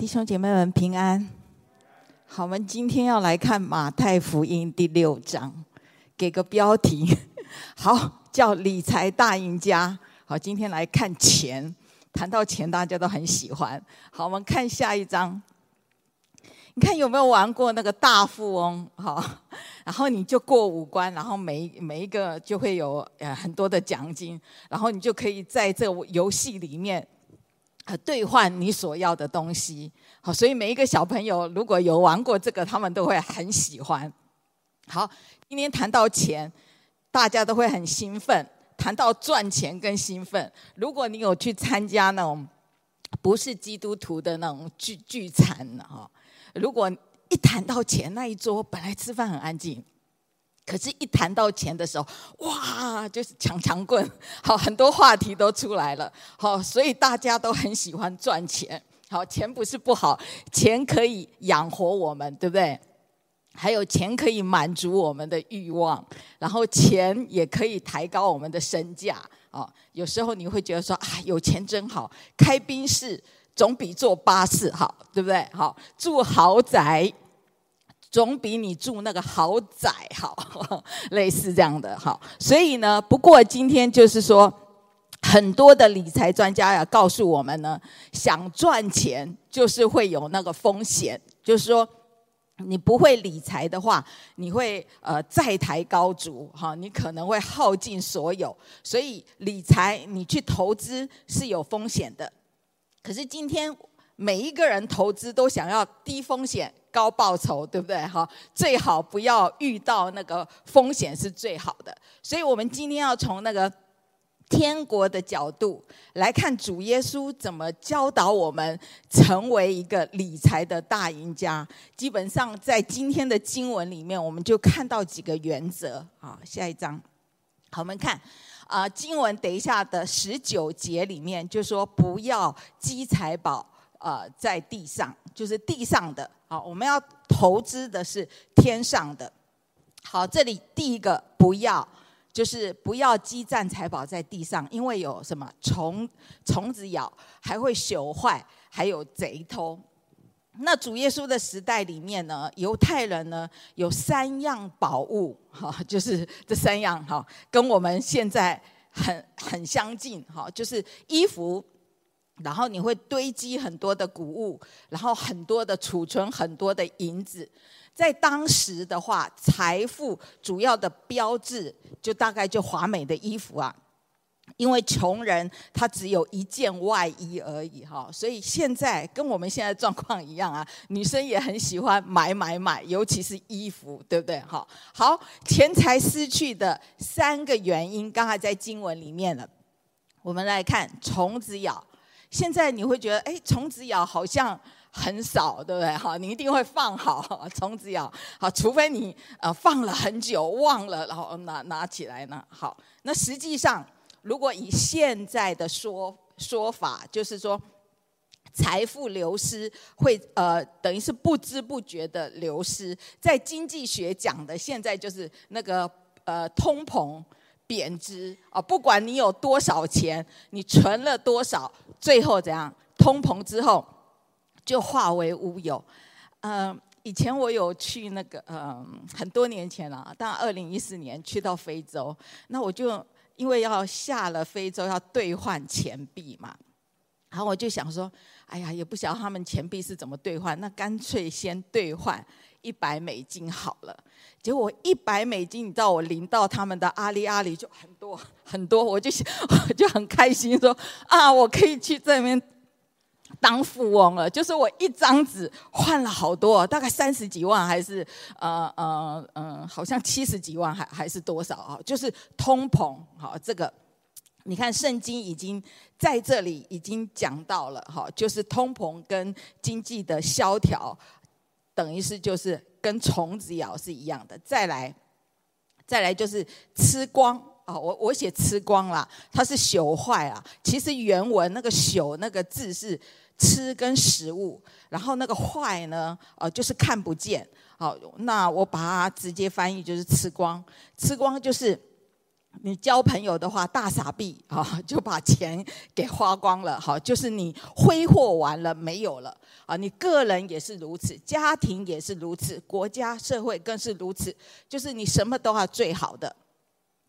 弟兄姐妹们平安。好，我们今天要来看马太福音第六章，给个标题，好，叫理财大赢家。好，今天来看钱，谈到钱大家都很喜欢。好，我们看下一章。你看有没有玩过那个大富翁？好，然后你就过五关，然后每每一个就会有呃很多的奖金，然后你就可以在这个游戏里面。兑换你所要的东西，好，所以每一个小朋友如果有玩过这个，他们都会很喜欢。好，今天谈到钱，大家都会很兴奋。谈到赚钱更兴奋。如果你有去参加那种不是基督徒的那种聚聚餐哈，如果一谈到钱，那一桌本来吃饭很安静。可是，一谈到钱的时候，哇，就是抢抢棍，好，很多话题都出来了，好，所以大家都很喜欢赚钱，好，钱不是不好，钱可以养活我们，对不对？还有钱可以满足我们的欲望，然后钱也可以抬高我们的身价，啊，有时候你会觉得说啊，有钱真好，开宾士总比坐巴士好，对不对？好，住豪宅。总比你住那个豪宅好，类似这样的哈。所以呢，不过今天就是说，很多的理财专家要告诉我们呢，想赚钱就是会有那个风险，就是说，你不会理财的话，你会呃债台高筑哈，你可能会耗尽所有。所以理财你去投资是有风险的。可是今天每一个人投资都想要低风险。高报酬，对不对？哈，最好不要遇到那个风险是最好的。所以，我们今天要从那个天国的角度来看，主耶稣怎么教导我们成为一个理财的大赢家。基本上，在今天的经文里面，我们就看到几个原则。好，下一章，好，我们看啊，经文等一下的十九节里面就说，不要积财宝啊，在地上，就是地上的。好，我们要投资的是天上的。好，这里第一个不要，就是不要积攒财宝在地上，因为有什么虫虫子咬，还会朽坏，还有贼偷。那主耶稣的时代里面呢，犹太人呢有三样宝物，哈，就是这三样哈，跟我们现在很很相近，哈，就是衣服。然后你会堆积很多的谷物，然后很多的储存很多的银子，在当时的话，财富主要的标志就大概就华美的衣服啊，因为穷人他只有一件外衣而已哈，所以现在跟我们现在状况一样啊，女生也很喜欢买买买，尤其是衣服，对不对？好，好，钱财失去的三个原因，刚才在经文里面了，我们来看虫子咬。现在你会觉得，哎，虫子咬好像很少，对不对？哈，你一定会放好虫子咬，好，除非你呃放了很久忘了，然后拿拿起来呢。好，那实际上，如果以现在的说说法，就是说，财富流失会呃等于是不知不觉的流失，在经济学讲的，现在就是那个呃通膨。贬值啊！不管你有多少钱，你存了多少，最后怎样？通膨之后就化为乌有。嗯，以前我有去那个，嗯，很多年前了，当二零一四年去到非洲，那我就因为要下了非洲要兑换钱币嘛，然后我就想说，哎呀，也不晓得他们钱币是怎么兑换，那干脆先兑换。一百美金好了，结果一百美金，你知道我领到他们的阿里阿里就很多很多，我就 我就很开心说啊，我可以去这边当富翁了。就是我一张纸换了好多，大概三十几万还是呃呃嗯、呃，好像七十几万还还是多少啊？就是通膨好，这个你看圣经已经在这里已经讲到了哈，就是通膨跟经济的萧条。等于是就是跟虫子咬是一样的，再来，再来就是吃光啊！我我写吃光了，它是朽坏啊。其实原文那个朽那个字是吃跟食物，然后那个坏呢，呃，就是看不见。好，那我把它直接翻译就是吃光，吃光就是你交朋友的话，大傻逼啊，就把钱给花光了，好，就是你挥霍完了，没有了啊。你个人也是如此，家庭也是如此，国家社会更是如此，就是你什么都要最好的，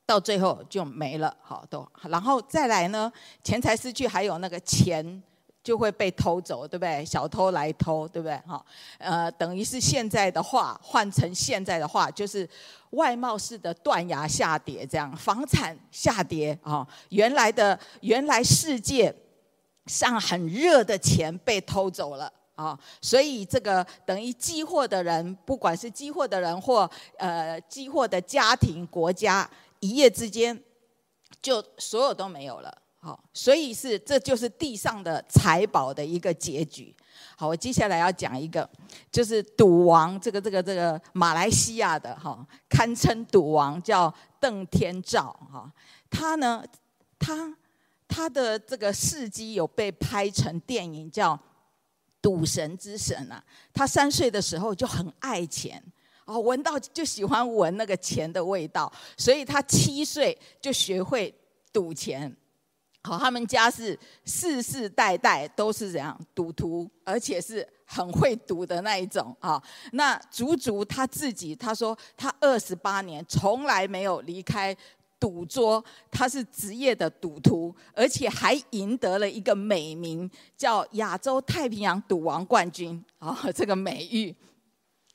到最后就没了，好都。然后再来呢，钱财失去，还有那个钱。就会被偷走，对不对？小偷来偷，对不对？哈，呃，等于是现在的话，换成现在的话，就是外贸式的断崖下跌，这样房产下跌啊，原来的原来世界上很热的钱被偷走了啊，所以这个等于积祸的人，不管是积祸的人或呃积祸的家庭、国家，一夜之间就所有都没有了。好，所以是这就是地上的财宝的一个结局。好，我接下来要讲一个，就是赌王，这个这个这个马来西亚的哈，堪称赌王，叫邓天照哈。他呢，他他的这个事迹有被拍成电影，叫《赌神之神》啊。他三岁的时候就很爱钱，哦，闻到就喜欢闻那个钱的味道，所以他七岁就学会赌钱。好，他们家是世世代代都是这样赌徒，而且是很会赌的那一种啊。那足足他自己，他说他二十八年从来没有离开赌桌，他是职业的赌徒，而且还赢得了一个美名，叫亚洲太平洋赌王冠军啊，这个美誉。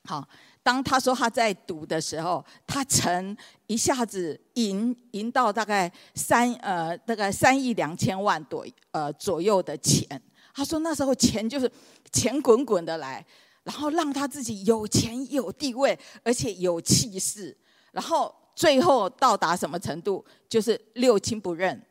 好。当他说他在赌的时候，他曾一下子赢赢到大概三呃大概三亿两千万多呃左右的钱。他说那时候钱就是钱滚滚的来，然后让他自己有钱有地位，而且有气势。然后最后到达什么程度？就是六亲不认，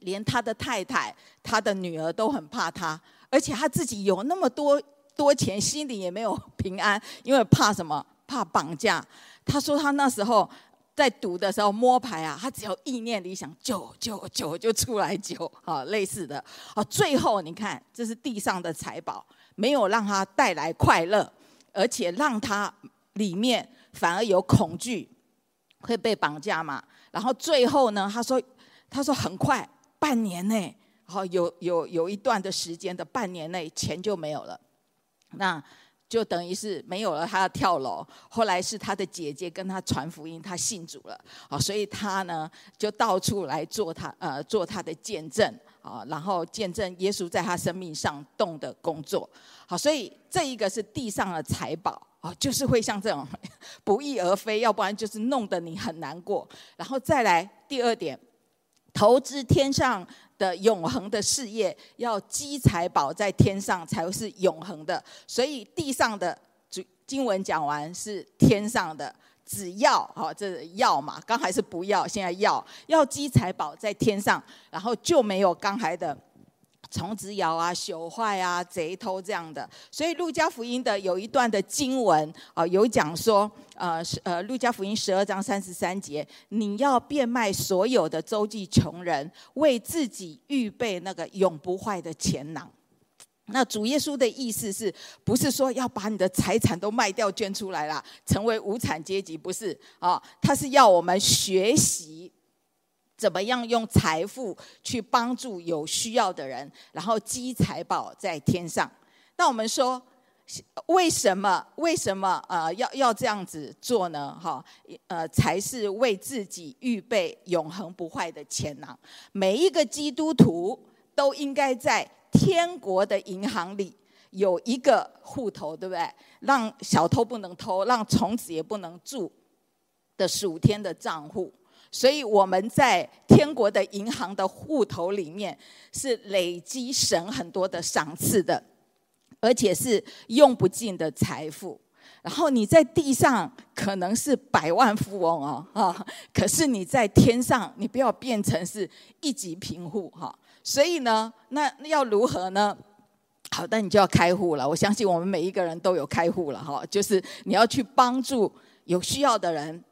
连他的太太、他的女儿都很怕他，而且他自己有那么多。多钱心里也没有平安，因为怕什么？怕绑架。他说他那时候在赌的时候摸牌啊，他只要意念里想九九九就出来九，啊，类似的。啊，最后你看，这是地上的财宝，没有让他带来快乐，而且让他里面反而有恐惧，会被绑架嘛。然后最后呢，他说他说很快半年内，好有有有一段的时间的半年内钱就没有了。那就等于是没有了，他要跳楼。后来是他的姐姐跟他传福音，他信主了。啊，所以他呢就到处来做他呃做他的见证啊，然后见证耶稣在他生命上动的工作。好，所以这一个是地上的财宝啊，就是会像这种不翼而飞，要不然就是弄得你很难过。然后再来第二点，投资天上。的永恒的事业，要积财宝在天上才是永恒的。所以地上的经文讲完是天上的，只要哈，这要嘛，刚才是不要，现在要要积财宝在天上，然后就没有刚才的。虫子咬啊，朽坏啊，贼偷这样的，所以路加福音的有一段的经文啊，有讲说，呃，呃，路加福音十二章三十三节，你要变卖所有的，周济穷人，为自己预备那个永不坏的钱囊。那主耶稣的意思是不是说要把你的财产都卖掉捐出来了，成为无产阶级？不是啊，他是要我们学习。怎么样用财富去帮助有需要的人，然后积财宝在天上？那我们说，为什么为什么呃要要这样子做呢？哈，呃，才是为自己预备永恒不坏的钱囊。每一个基督徒都应该在天国的银行里有一个户头，对不对？让小偷不能偷，让虫子也不能住的十五天的账户。所以我们在天国的银行的户头里面是累积神很多的赏赐的，而且是用不尽的财富。然后你在地上可能是百万富翁哦，啊，可是你在天上，你不要变成是一级贫户哈。所以呢，那要如何呢？好，那你就要开户了。我相信我们每一个人都有开户了哈，就是你要去帮助有需要的人。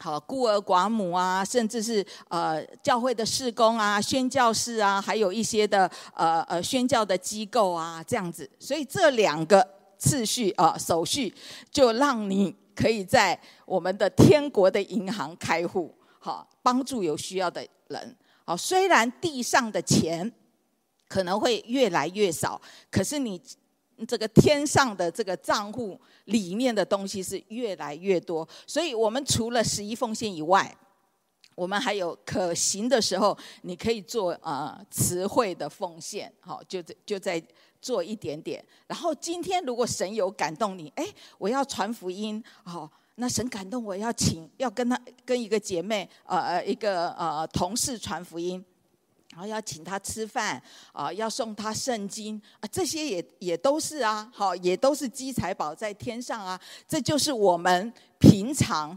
好，孤儿寡母啊，甚至是呃教会的事工啊、宣教士啊，还有一些的呃呃宣教的机构啊，这样子。所以这两个次序啊、手续，就让你可以在我们的天国的银行开户。好，帮助有需要的人。好，虽然地上的钱可能会越来越少，可是你这个天上的这个账户里面的东西是越来越多。所以，我们除了十一奉献以外，我们还有可行的时候，你可以做呃词汇的奉献，好，就在就在做一点点。然后今天如果神有感动你，哎，我要传福音，好。那神感动我要请，要跟他跟一个姐妹，呃呃，一个呃同事传福音，然后要请他吃饭，啊，要送他圣经，啊，这些也也都是啊，好，也都是积财宝在天上啊，这就是我们平常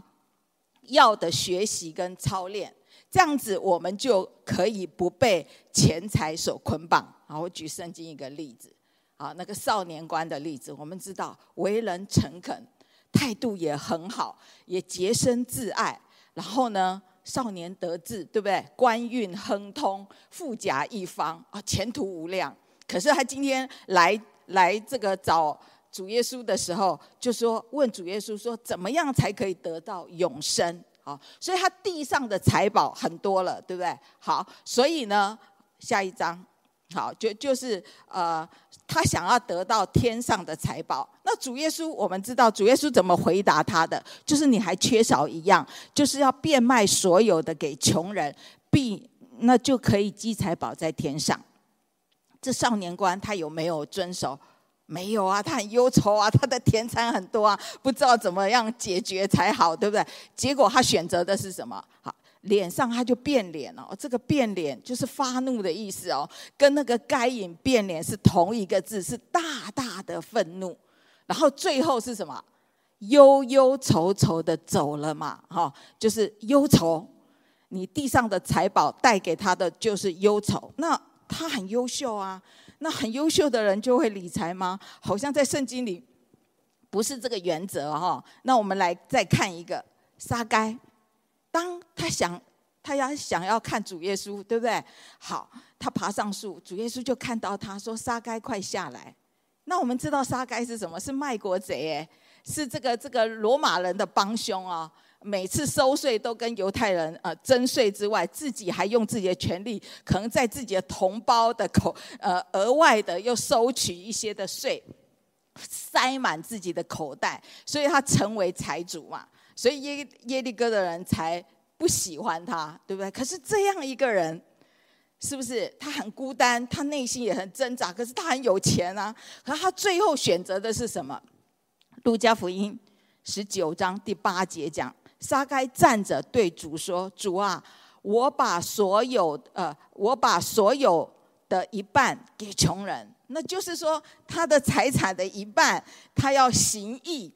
要的学习跟操练，这样子我们就可以不被钱财所捆绑。好，我举圣经一个例子，啊，那个少年官的例子，我们知道为人诚恳。态度也很好，也洁身自爱。然后呢，少年得志，对不对？官运亨通，富甲一方啊，前途无量。可是他今天来来这个找主耶稣的时候，就说问主耶稣说，怎么样才可以得到永生？啊，所以他地上的财宝很多了，对不对？好，所以呢，下一章。好，就就是呃，他想要得到天上的财宝。那主耶稣，我们知道主耶稣怎么回答他的，就是你还缺少一样，就是要变卖所有的给穷人，必那就可以积财宝在天上。这少年官他有没有遵守？没有啊，他很忧愁啊，他的田产很多啊，不知道怎么样解决才好，对不对？结果他选择的是什么？好。脸上他就变脸了，这个变脸就是发怒的意思哦，跟那个该隐变脸是同一个字，是大大的愤怒。然后最后是什么？忧忧愁愁的走了嘛，哈，就是忧愁。你地上的财宝带给他的就是忧愁。那他很优秀啊，那很优秀的人就会理财吗？好像在圣经里不是这个原则哈。那我们来再看一个撒该。当他想，他要想要看主耶稣，对不对？好，他爬上树，主耶稣就看到他说：“撒该，快下来。”那我们知道撒该是什么？是卖国贼，哎，是这个这个罗马人的帮凶啊！每次收税都跟犹太人呃征税之外，自己还用自己的权力，可能在自己的同胞的口呃额外的又收取一些的税，塞满自己的口袋，所以他成为财主嘛。所以耶耶利哥的人才不喜欢他，对不对？可是这样一个人，是不是他很孤单？他内心也很挣扎。可是他很有钱啊！可他最后选择的是什么？路加福音十九章第八节讲：撒该站着对主说：“主啊，我把所有呃，我把所有的一半给穷人。”那就是说，他的财产的一半，他要行义。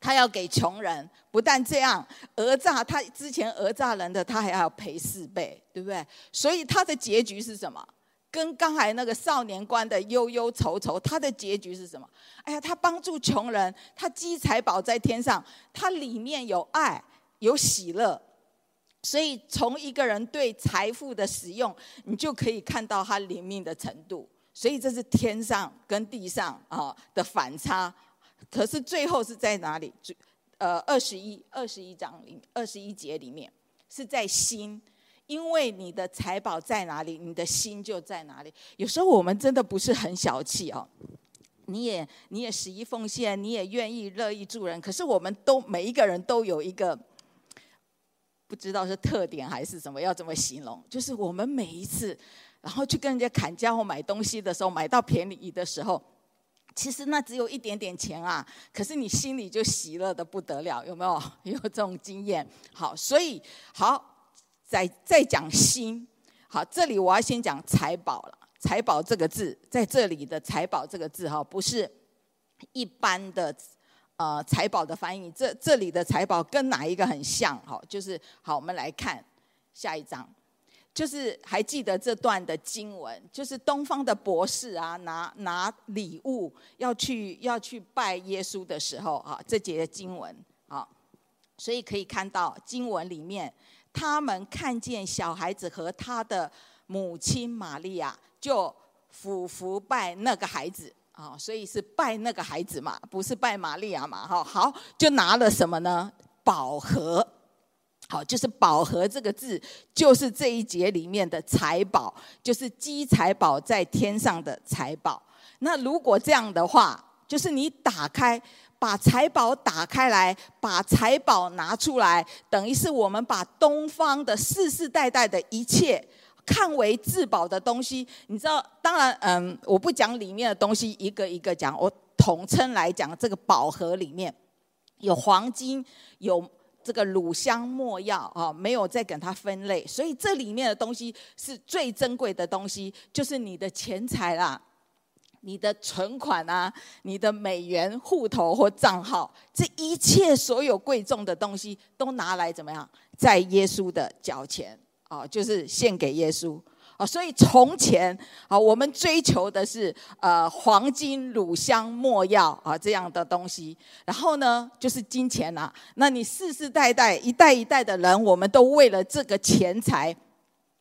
他要给穷人，不但这样，讹诈他之前讹诈人的，他还要赔四倍，对不对？所以他的结局是什么？跟刚才那个少年官的忧忧愁愁，他的结局是什么？哎呀，他帮助穷人，他积财宝在天上，他里面有爱，有喜乐。所以从一个人对财富的使用，你就可以看到他灵命的程度。所以这是天上跟地上啊的反差。可是最后是在哪里？呃，二十一二十一章里二十一节里面是在心，因为你的财宝在哪里，你的心就在哪里。有时候我们真的不是很小气哦，你也你也十一奉献，你也愿意乐意助人。可是我们都每一个人都有一个不知道是特点还是什么，要怎么形容？就是我们每一次然后去跟人家砍价或买东西的时候，买到便宜的时候。其实那只有一点点钱啊，可是你心里就喜乐的不得了，有没有？有这种经验？好，所以好，再再讲心。好，这里我要先讲财宝了。财宝这个字，在这里的财宝这个字哈，不是一般的呃财宝的翻译。这这里的财宝跟哪一个很像？哈，就是好，我们来看下一章。就是还记得这段的经文，就是东方的博士啊，拿拿礼物要去要去拜耶稣的时候啊，这节经文啊，所以可以看到经文里面，他们看见小孩子和他的母亲玛利亚，就俯伏拜那个孩子啊，所以是拜那个孩子嘛，不是拜玛利亚嘛，哈，好，就拿了什么呢？宝盒。好，就是宝盒这个字，就是这一节里面的财宝，就是积财宝在天上的财宝。那如果这样的话，就是你打开，把财宝打开来，把财宝拿出来，等于是我们把东方的世世代代的一切看为至宝的东西。你知道，当然，嗯，我不讲里面的东西，一个一个讲，我统称来讲，这个宝盒里面有黄金，有。这个乳香没药啊，没有再给它分类，所以这里面的东西是最珍贵的东西，就是你的钱财啦，你的存款啊，你的美元户头或账号，这一切所有贵重的东西都拿来怎么样，在耶稣的脚前啊，就是献给耶稣。啊，所以从前啊，我们追求的是呃黄金、乳香、没药啊这样的东西，然后呢就是金钱呐、啊。那你世世代代一代一代的人，我们都为了这个钱财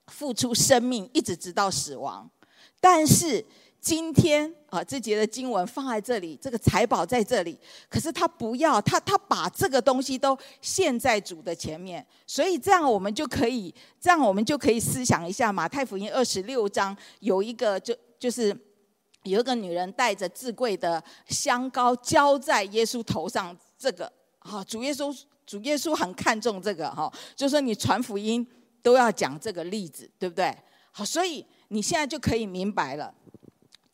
付出生命，一直直到死亡。但是今天啊，这节的经文放在这里，这个财宝在这里，可是他不要，他他把这个东西都献在主的前面，所以这样我们就可以，这样我们就可以思想一下，马太福音二十六章有一个就就是有一个女人带着至贵的香膏浇在耶稣头上，这个哈，主耶稣主耶稣很看重这个哈，就说你传福音都要讲这个例子，对不对？好，所以你现在就可以明白了。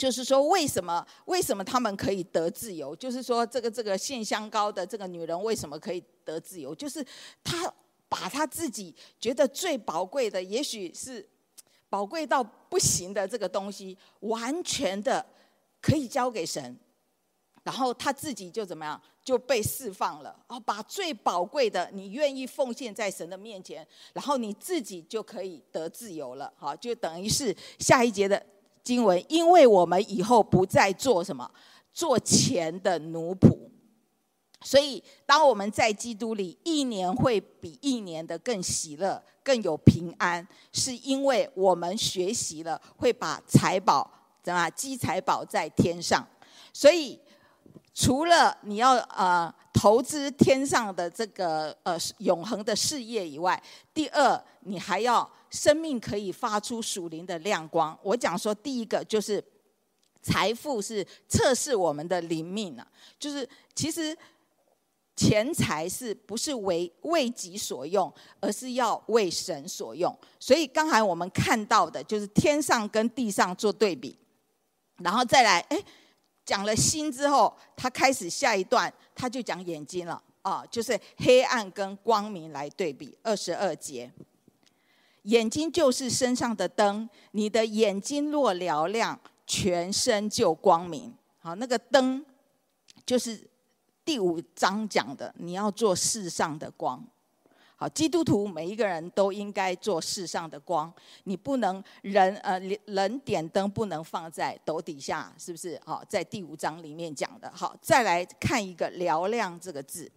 就是说，为什么为什么他们可以得自由？就是说，这个这个献香膏的这个女人为什么可以得自由？就是她把她自己觉得最宝贵的，也许是宝贵到不行的这个东西，完全的可以交给神，然后她自己就怎么样就被释放了。哦，把最宝贵的你愿意奉献在神的面前，然后你自己就可以得自由了。好，就等于是下一节的。经文，因为我们以后不再做什么，做钱的奴仆，所以当我们在基督里，一年会比一年的更喜乐，更有平安，是因为我们学习了会把财宝怎么积财宝在天上。所以除了你要呃投资天上的这个呃永恒的事业以外，第二你还要。生命可以发出属灵的亮光。我讲说，第一个就是财富是测试我们的灵命啊，就是其实钱财是不是为为己所用，而是要为神所用。所以刚才我们看到的就是天上跟地上做对比，然后再来，哎，讲了心之后，他开始下一段，他就讲眼睛了啊，就是黑暗跟光明来对比，二十二节。眼睛就是身上的灯，你的眼睛若嘹亮，全身就光明。好，那个灯就是第五章讲的，你要做世上的光。基督徒每一个人都应该做世上的光。你不能人呃人点灯不能放在斗底下，是不是？好，在第五章里面讲的。好，再来看一个“嘹亮”这个字，“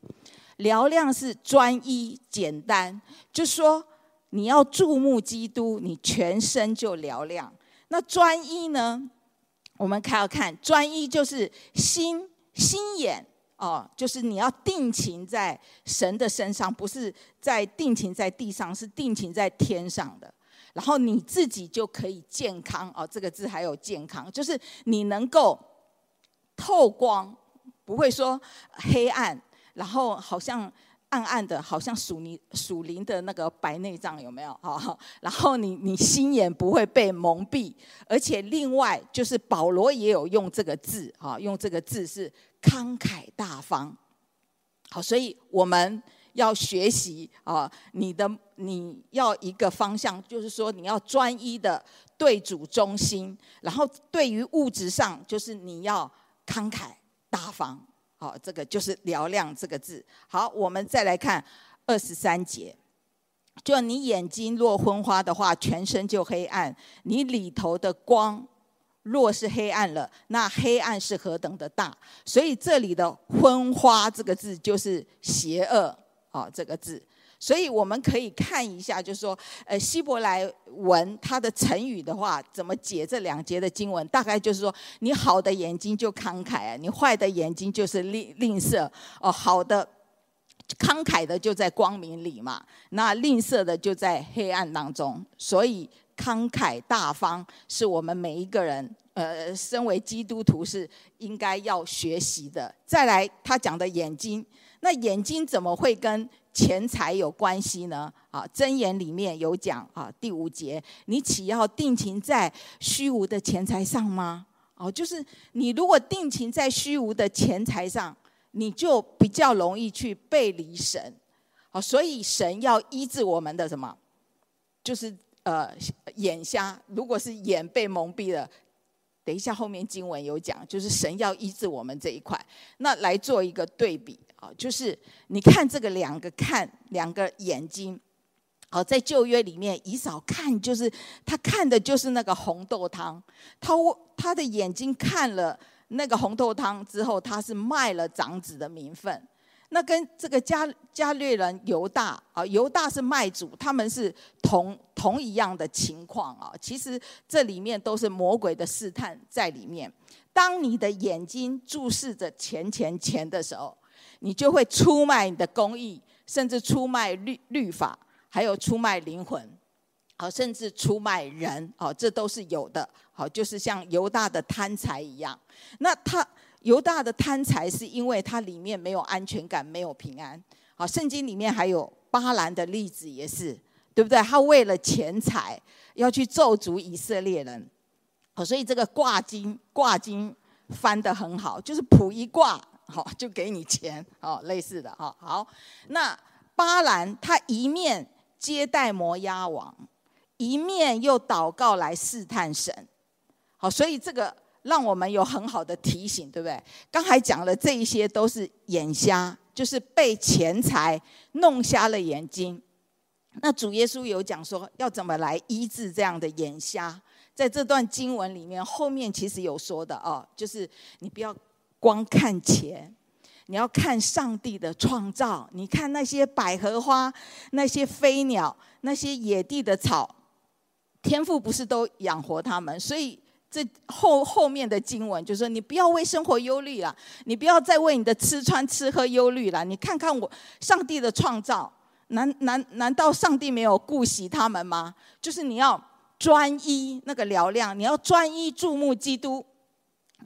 嘹亮”是专一、简单，就说。你要注目基督，你全身就嘹亮。那专一呢？我们看要看专一，就是心心眼哦，就是你要定情在神的身上，不是在定情在地上，是定情在天上的。然后你自己就可以健康哦，这个字还有健康，就是你能够透光，不会说黑暗，然后好像。暗暗的，好像属灵属灵的那个白内障有没有？哈，然后你你心眼不会被蒙蔽，而且另外就是保罗也有用这个字，哈，用这个字是慷慨大方。好，所以我们要学习啊，你的你要一个方向，就是说你要专一的对主忠心，然后对于物质上，就是你要慷慨大方。好，这个就是“嘹亮”这个字。好，我们再来看二十三节，就你眼睛若昏花的话，全身就黑暗；你里头的光若是黑暗了，那黑暗是何等的大。所以这里的“昏花”这个字就是邪恶。好，这个字。所以我们可以看一下，就是说，呃，希伯来文它的成语的话，怎么解这两节的经文？大概就是说，你好的眼睛就慷慨啊，你坏的眼睛就是吝吝啬哦。好的慷慨的就在光明里嘛，那吝啬的就在黑暗当中。所以慷慨大方是我们每一个人，呃，身为基督徒是应该要学习的。再来，他讲的眼睛，那眼睛怎么会跟钱财有关系呢？啊，箴言里面有讲啊，第五节，你岂要定情在虚无的钱财上吗？哦，就是你如果定情在虚无的钱财上，你就比较容易去背离神。好，所以神要医治我们的什么？就是呃眼瞎，如果是眼被蒙蔽了，等一下后面经文有讲，就是神要医治我们这一块。那来做一个对比就是你看这个两个看两个眼睛。好，在旧约里面，以扫看就是他看的就是那个红豆汤，他他的眼睛看了那个红豆汤之后，他是卖了长子的名分。那跟这个加加略人犹大啊，犹大是卖主，他们是同同一样的情况啊。其实这里面都是魔鬼的试探在里面。当你的眼睛注视着钱钱钱的时候，你就会出卖你的公义，甚至出卖律律法。还有出卖灵魂，好，甚至出卖人，好，这都是有的，好，就是像犹大的贪财一样。那他犹大的贪财，是因为他里面没有安全感，没有平安。好，圣经里面还有巴兰的例子，也是，对不对？他为了钱财要去咒诅以色列人，好，所以这个卦经卦经翻得很好，就是卜一卦，好，就给你钱，好，类似的，哈，好，那巴兰他一面。接待摩押王，一面又祷告来试探神，好，所以这个让我们有很好的提醒，对不对？刚才讲了这一些都是眼瞎，就是被钱财弄瞎了眼睛。那主耶稣有讲说要怎么来医治这样的眼瞎，在这段经文里面后面其实有说的哦，就是你不要光看钱。你要看上帝的创造，你看那些百合花、那些飞鸟、那些野地的草，天父不是都养活他们？所以这后后面的经文就是说，你不要为生活忧虑了，你不要再为你的吃穿吃喝忧虑了。你看看我上帝的创造，难难难道上帝没有顾惜他们吗？就是你要专一那个嘹亮，你要专一注目基督。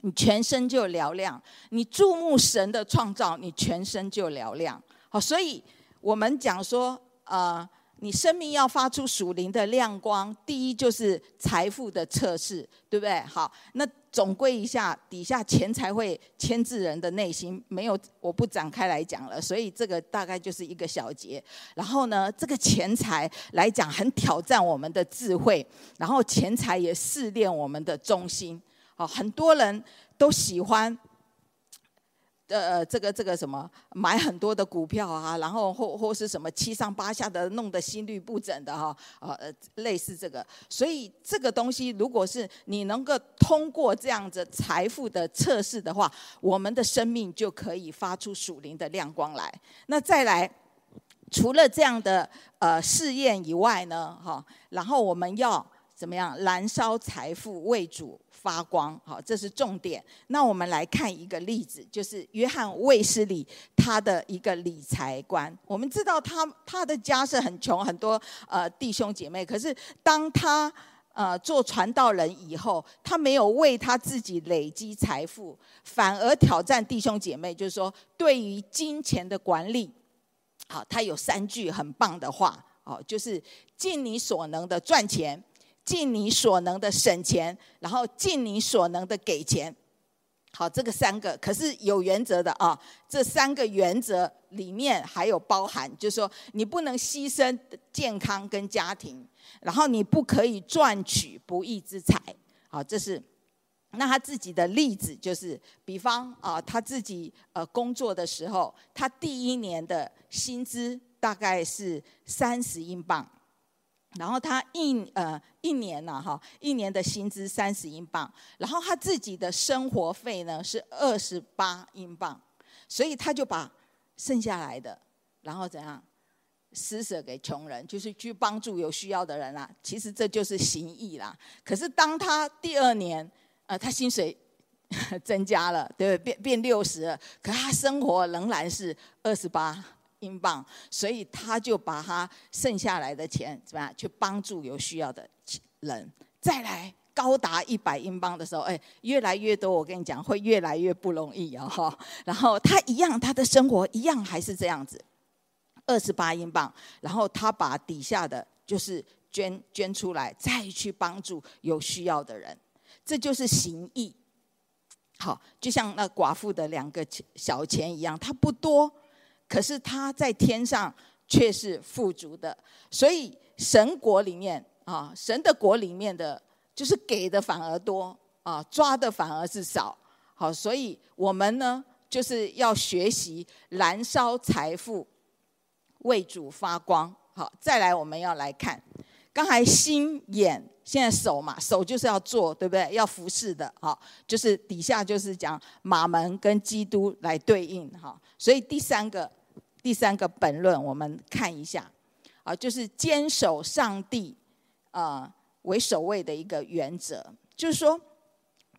你全身就嘹亮，你注目神的创造，你全身就嘹亮。好，所以我们讲说，呃，你生命要发出属灵的亮光。第一就是财富的测试，对不对？好，那总归一下，底下钱财会牵制人的内心，没有，我不展开来讲了。所以这个大概就是一个小节。然后呢，这个钱财来讲，很挑战我们的智慧，然后钱财也试炼我们的忠心。很多人都喜欢，呃，这个这个什么，买很多的股票啊，然后或或是什么七上八下的，弄得心律不整的哈，呃，类似这个。所以这个东西，如果是你能够通过这样子财富的测试的话，我们的生命就可以发出属灵的亮光来。那再来，除了这样的呃试验以外呢，哈，然后我们要怎么样燃烧财富为主发光，好，这是重点。那我们来看一个例子，就是约翰卫斯理他的一个理财观。我们知道他他的家是很穷，很多呃弟兄姐妹。可是当他呃做传道人以后，他没有为他自己累积财富，反而挑战弟兄姐妹，就是说对于金钱的管理，好，他有三句很棒的话，哦，就是尽你所能的赚钱。尽你所能的省钱，然后尽你所能的给钱。好，这个三个可是有原则的啊。这三个原则里面还有包含，就是说你不能牺牲健康跟家庭，然后你不可以赚取不义之财。好，这是那他自己的例子，就是比方啊，他自己呃工作的时候，他第一年的薪资大概是三十英镑。然后他一呃一年呢哈，一年的薪资三十英镑，然后他自己的生活费呢是二十八英镑，所以他就把剩下来的，然后怎样施舍给穷人，就是去帮助有需要的人啦。其实这就是行义啦。可是当他第二年，呃，他薪水增加了，对不对？变变六十了，可他生活仍然是二十八英镑，所以他就把他剩下来的钱怎么样去帮助有需要的人。再来高达一百英镑的时候，哎，越来越多。我跟你讲，会越来越不容易哦。然后他一样，他的生活一样还是这样子，二十八英镑。然后他把底下的就是捐捐出来，再去帮助有需要的人，这就是行义。好，就像那寡妇的两个小钱一样，它不多，可是他在天上却是富足的。所以神国里面啊，神的国里面的，就是给的反而多啊，抓的反而是少。好，所以我们呢，就是要学习燃烧财富，为主发光。好，再来我们要来看，刚才心眼。现在手嘛，手就是要做，对不对？要服侍的，哈，就是底下就是讲马门跟基督来对应，哈。所以第三个，第三个本论，我们看一下，啊，就是坚守上帝，啊为首位的一个原则，就是说。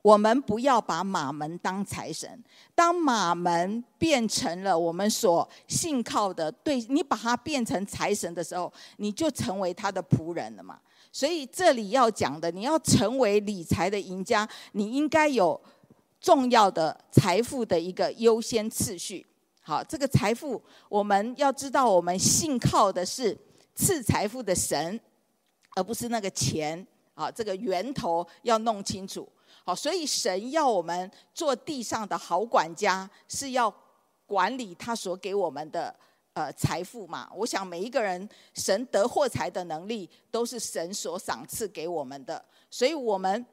我们不要把马门当财神。当马门变成了我们所信靠的，对，你把它变成财神的时候，你就成为他的仆人了嘛。所以这里要讲的，你要成为理财的赢家，你应该有重要的财富的一个优先次序。好，这个财富我们要知道，我们信靠的是赐财富的神，而不是那个钱。啊，这个源头要弄清楚。好，所以神要我们做地上的好管家，是要管理他所给我们的呃财富嘛。我想每一个人神得获财的能力都是神所赏赐给我们的，所以我们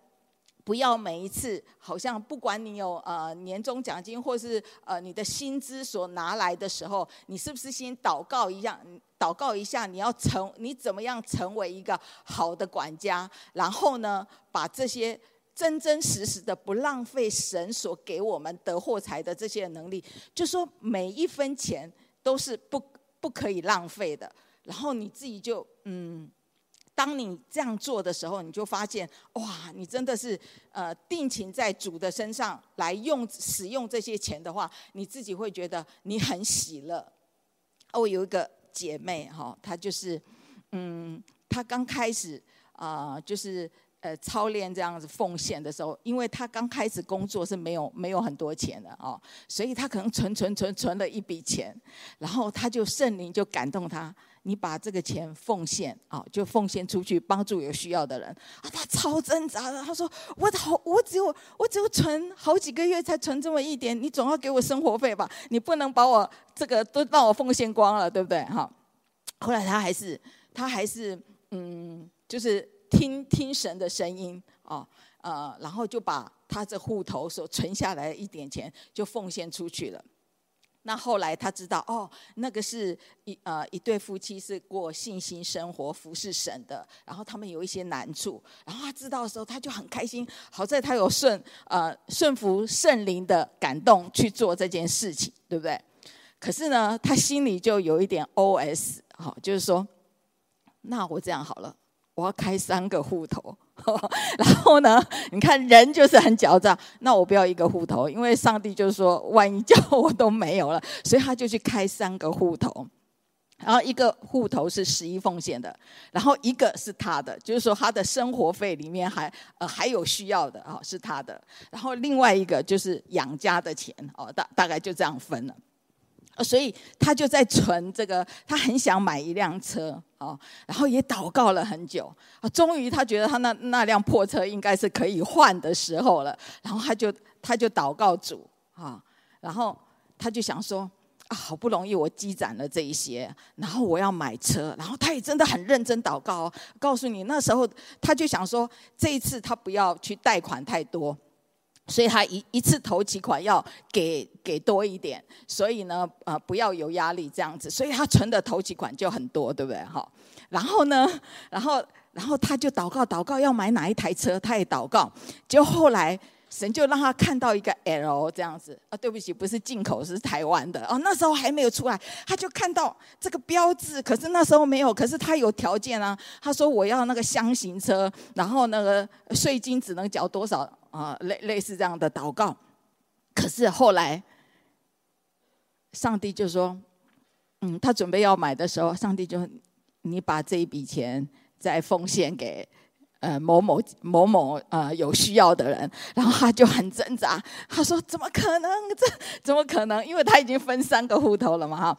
不要每一次好像不管你有呃年终奖金或是呃你的薪资所拿来的时候，你是不是先祷告一下？祷告一下，你要成你怎么样成为一个好的管家？然后呢，把这些。真真实实的不浪费神所给我们得货财的这些能力，就说每一分钱都是不不可以浪费的。然后你自己就嗯，当你这样做的时候，你就发现哇，你真的是呃定情在主的身上来用使用这些钱的话，你自己会觉得你很喜乐。我有一个姐妹哈，她就是嗯，她刚开始啊、就是。呃，操练这样子奉献的时候，因为她刚开始工作是没有没有很多钱的哦，所以她可能存存存存了一笔钱，然后她就圣灵就感动她，你把这个钱奉献啊，就奉献出去帮助有需要的人啊。他超挣扎的，他说我好，我只有我只有存好几个月才存这么一点，你总要给我生活费吧？你不能把我这个都让我奉献光了，对不对？哈。后来他还是他还是嗯，就是。听听神的声音啊，呃，然后就把他这户头所存下来一点钱就奉献出去了。那后来他知道，哦，那个是一呃一对夫妻是过信心生活服侍神的，然后他们有一些难处，然后他知道的时候他就很开心。好在他有顺呃顺服圣灵的感动去做这件事情，对不对？可是呢，他心里就有一点 OS，好，就是说，那我这样好了。我要开三个户头，然后呢，你看人就是很狡诈。那我不要一个户头，因为上帝就是说，万一叫我都没有了，所以他就去开三个户头。然后一个户头是十一奉献的，然后一个是他的，就是说他的生活费里面还呃还有需要的啊，是他的。然后另外一个就是养家的钱哦，大大概就这样分了。所以他就在存这个，他很想买一辆车哦，然后也祷告了很久啊，终于他觉得他那那辆破车应该是可以换的时候了，然后他就他就祷告主啊，然后他就想说啊，好不容易我积攒了这一些，然后我要买车，然后他也真的很认真祷告，告诉你那时候他就想说，这一次他不要去贷款太多。所以他一一次投几款要给给多一点，所以呢，呃，不要有压力这样子，所以他存的投几款就很多，对不对？哈，然后呢，然后然后他就祷告祷告要买哪一台车，他也祷告，就后来。神就让他看到一个 L 这样子啊，对不起，不是进口，是台湾的哦。那时候还没有出来，他就看到这个标志，可是那时候没有，可是他有条件啊。他说我要那个箱型车，然后那个税金只能缴多少啊？类类似这样的祷告。可是后来，上帝就说：嗯，他准备要买的时候，上帝就你把这一笔钱再奉献给呃某某某某呃有需要的人，然后他就很挣扎，他说怎么可能？这怎么可能？因为他已经分三个户头了嘛，哈。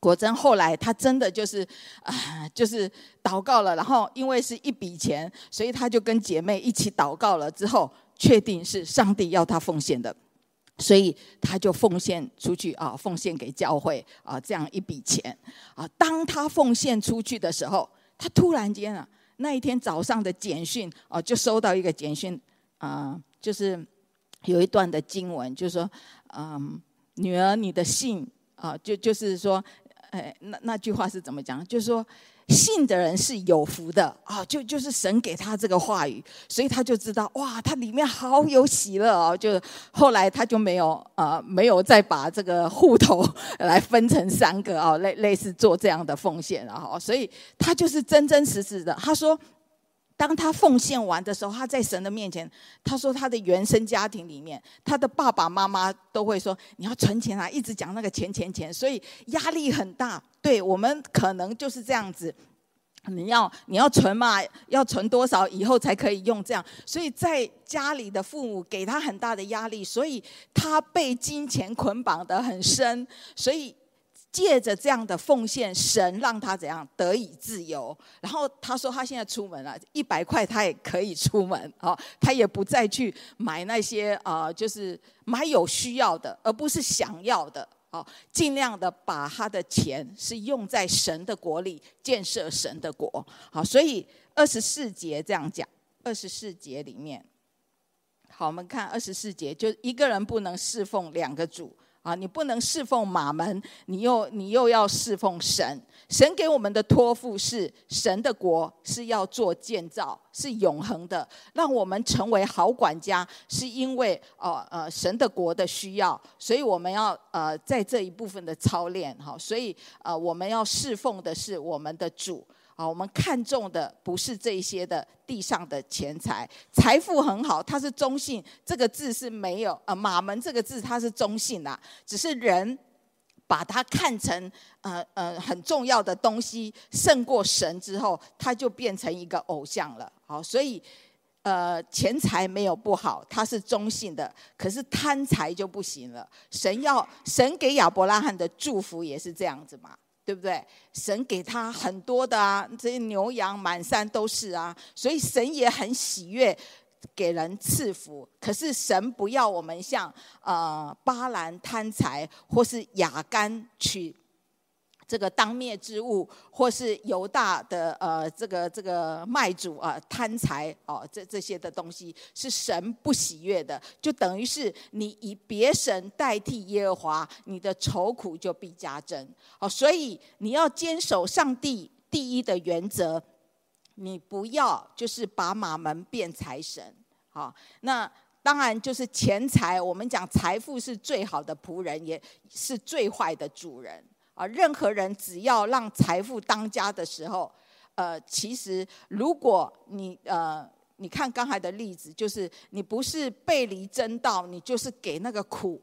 果真后来他真的就是啊、就是祷告了，然后因为是一笔钱，所以他就跟姐妹一起祷告了之后，确定是上帝要他奉献的，所以他就奉献出去啊，奉献给教会啊，这样一笔钱啊。当他奉献出去的时候，他突然间啊，那一天早上的简讯啊，就收到一个简讯啊，就是有一段的经文，就是说，嗯，女儿，你的信啊，就就是说。哎，那那句话是怎么讲？就是说，信的人是有福的啊！就就是神给他这个话语，所以他就知道哇，他里面好有喜乐哦。就后来他就没有啊，没有再把这个户头来分成三个啊，类类似做这样的奉献了哈。所以他就是真真实实的。他说。当他奉献完的时候，他在神的面前，他说他的原生家庭里面，他的爸爸妈妈都会说你要存钱啊，一直讲那个钱钱钱，所以压力很大。对，我们可能就是这样子，你要你要存嘛，要存多少以后才可以用这样，所以在家里的父母给他很大的压力，所以他被金钱捆绑得很深，所以。借着这样的奉献，神让他怎样得以自由。然后他说，他现在出门了，一百块他也可以出门 哦，他也不再去买那些啊，就是买有需要的，而不是想要的哦。尽量的把他的钱是用在神的国里，建设神的国。好，所以二十四节这样讲，二十四节里面，好，我们看二十四节，就一个人不能侍奉两个主。啊，你不能侍奉马门，你又你又要侍奉神。神给我们的托付是神的国是要做建造，是永恒的，让我们成为好管家，是因为哦呃神的国的需要，所以我们要呃在这一部分的操练哈，所以呃我们要侍奉的是我们的主。我们看重的不是这些的地上的钱财，财富很好，它是中性，这个字是没有呃，马门这个字它是中性的，只是人把它看成呃呃很重要的东西，胜过神之后，它就变成一个偶像了。好，所以呃钱财没有不好，它是中性的，可是贪财就不行了。神要神给亚伯拉罕的祝福也是这样子嘛。对不对？神给他很多的啊，这些牛羊满山都是啊，所以神也很喜悦给人赐福。可是神不要我们像呃巴兰贪财，或是雅干取。这个当灭之物，或是犹大的呃，这个这个卖主啊贪财哦，这这些的东西是神不喜悦的，就等于是你以别神代替耶和华，你的愁苦就必加增哦。所以你要坚守上帝第一的原则，你不要就是把马门变财神。好，那当然就是钱财，我们讲财富是最好的仆人，也是最坏的主人。啊，任何人只要让财富当家的时候，呃，其实如果你呃，你看刚才的例子，就是你不是背离真道，你就是给那个苦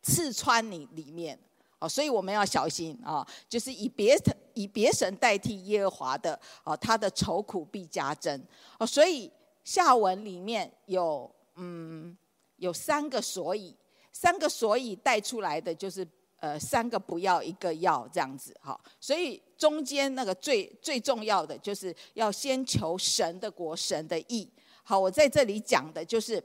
刺穿你里面，哦，所以我们要小心啊，就是以别以别神代替耶和华的，哦，他的愁苦必加增，哦，所以下文里面有嗯有三个所以，三个所以带出来的就是。呃，三个不要，一个要，这样子哈。所以中间那个最最重要的，就是要先求神的国、神的义。好，我在这里讲的就是，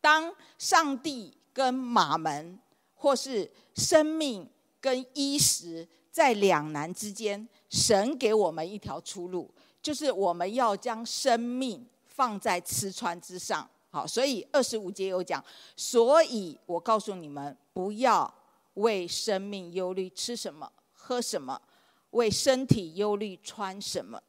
当上帝跟马门，或是生命跟衣食在两难之间，神给我们一条出路，就是我们要将生命放在吃穿之上。好，所以二十五节有讲，所以我告诉你们，不要。为生命忧虑，吃什么，喝什么；为身体忧虑，穿什么。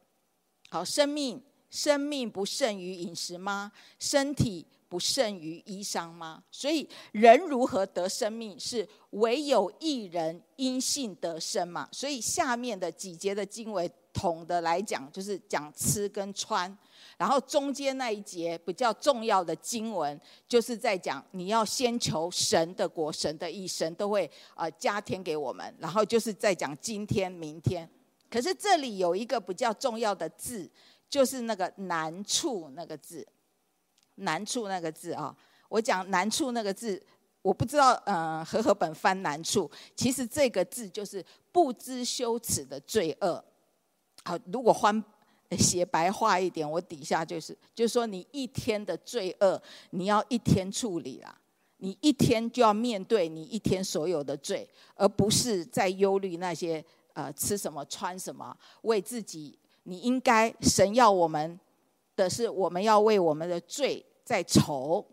好，生命，生命不胜于饮食吗？身体不胜于衣裳吗？所以人如何得生命，是唯有一人因信得生嘛。所以下面的几节的经文，统的来讲就是讲吃跟穿，然后中间那一节比较重要的经文，就是在讲你要先求神的国、神的义，神都会呃加添给我们。然后就是在讲今天、明天。可是这里有一个比较重要的字，就是那个难处那个字。难处那个字啊，我讲难处那个字，我不知道，呃，和合本翻难处，其实这个字就是不知羞耻的罪恶。好，如果翻写白话一点，我底下就是，就是说你一天的罪恶，你要一天处理啦，你一天就要面对你一天所有的罪，而不是在忧虑那些呃吃什么穿什么，为自己，你应该神要我们的是，我们要为我们的罪。在愁，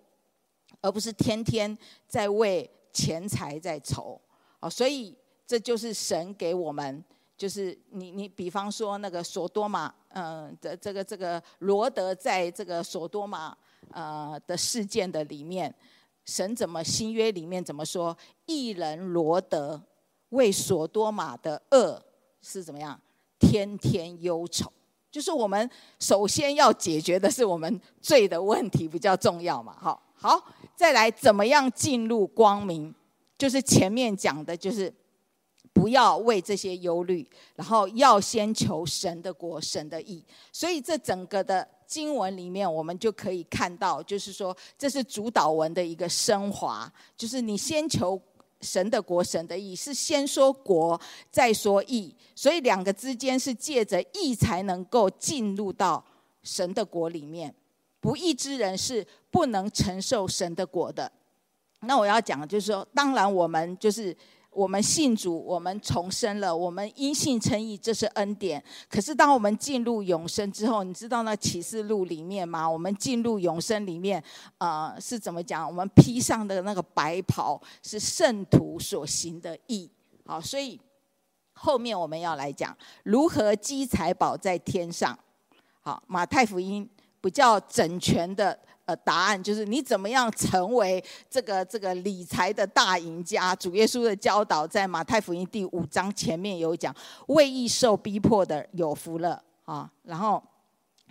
而不是天天在为钱财在愁，哦，所以这就是神给我们，就是你你比方说那个所多玛，嗯的这个这个罗德在这个所多玛呃的事件的里面，神怎么新约里面怎么说？一人罗德为所多玛的恶是怎么样？天天忧愁。就是我们首先要解决的是我们罪的问题比较重要嘛，好，好，再来怎么样进入光明？就是前面讲的，就是不要为这些忧虑，然后要先求神的国、神的义。所以这整个的经文里面，我们就可以看到，就是说这是主导文的一个升华，就是你先求。神的国，神的义是先说国，再说义，所以两个之间是借着义才能够进入到神的国里面。不义之人是不能承受神的国的。那我要讲的就是说，当然我们就是。我们信主，我们重生了，我们因信称义，这是恩典。可是当我们进入永生之后，你知道那启示录里面吗？我们进入永生里面，呃，是怎么讲？我们披上的那个白袍是圣徒所行的义。好，所以后面我们要来讲如何积财宝在天上。好，马太福音比较整全的。呃，答案就是你怎么样成为这个这个理财的大赢家？主耶稣的教导在马太福音第五章前面有讲，为义受逼迫的有福了啊。然后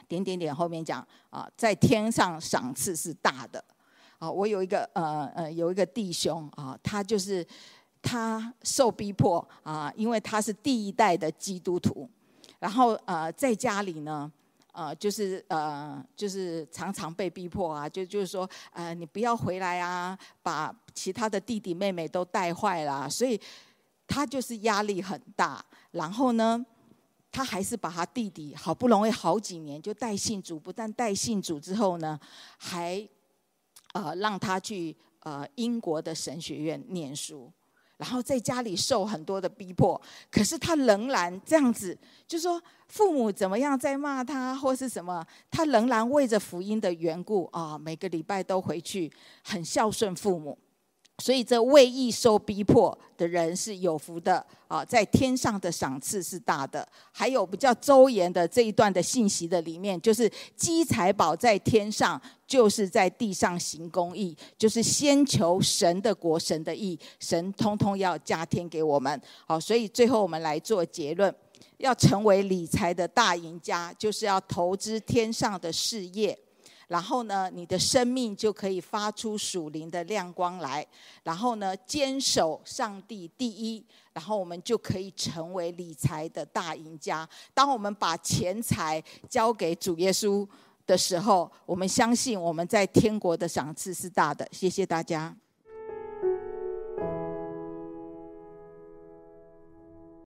点点点后面讲啊，在天上赏赐是大的啊。我有一个呃呃有一个弟兄啊，他就是他受逼迫啊，因为他是第一代的基督徒，然后呃在家里呢。呃，就是呃，就是常常被逼迫啊，就就是说，呃，你不要回来啊，把其他的弟弟妹妹都带坏了，所以他就是压力很大。然后呢，他还是把他弟弟好不容易好几年就带信主，不但带信主之后呢，还呃让他去呃英国的神学院念书。然后在家里受很多的逼迫，可是他仍然这样子，就说父母怎么样在骂他或是什么，他仍然为着福音的缘故啊，每个礼拜都回去，很孝顺父母。所以，这为义受逼迫的人是有福的啊，在天上的赏赐是大的。还有比较周延的这一段的信息的里面，就是积财宝在天上，就是在地上行公义，就是先求神的国、神的义，神通通要加添给我们。好，所以最后我们来做结论：要成为理财的大赢家，就是要投资天上的事业。然后呢，你的生命就可以发出属灵的亮光来。然后呢，坚守上帝第一，然后我们就可以成为理财的大赢家。当我们把钱财交给主耶稣的时候，我们相信我们在天国的赏赐是大的。谢谢大家。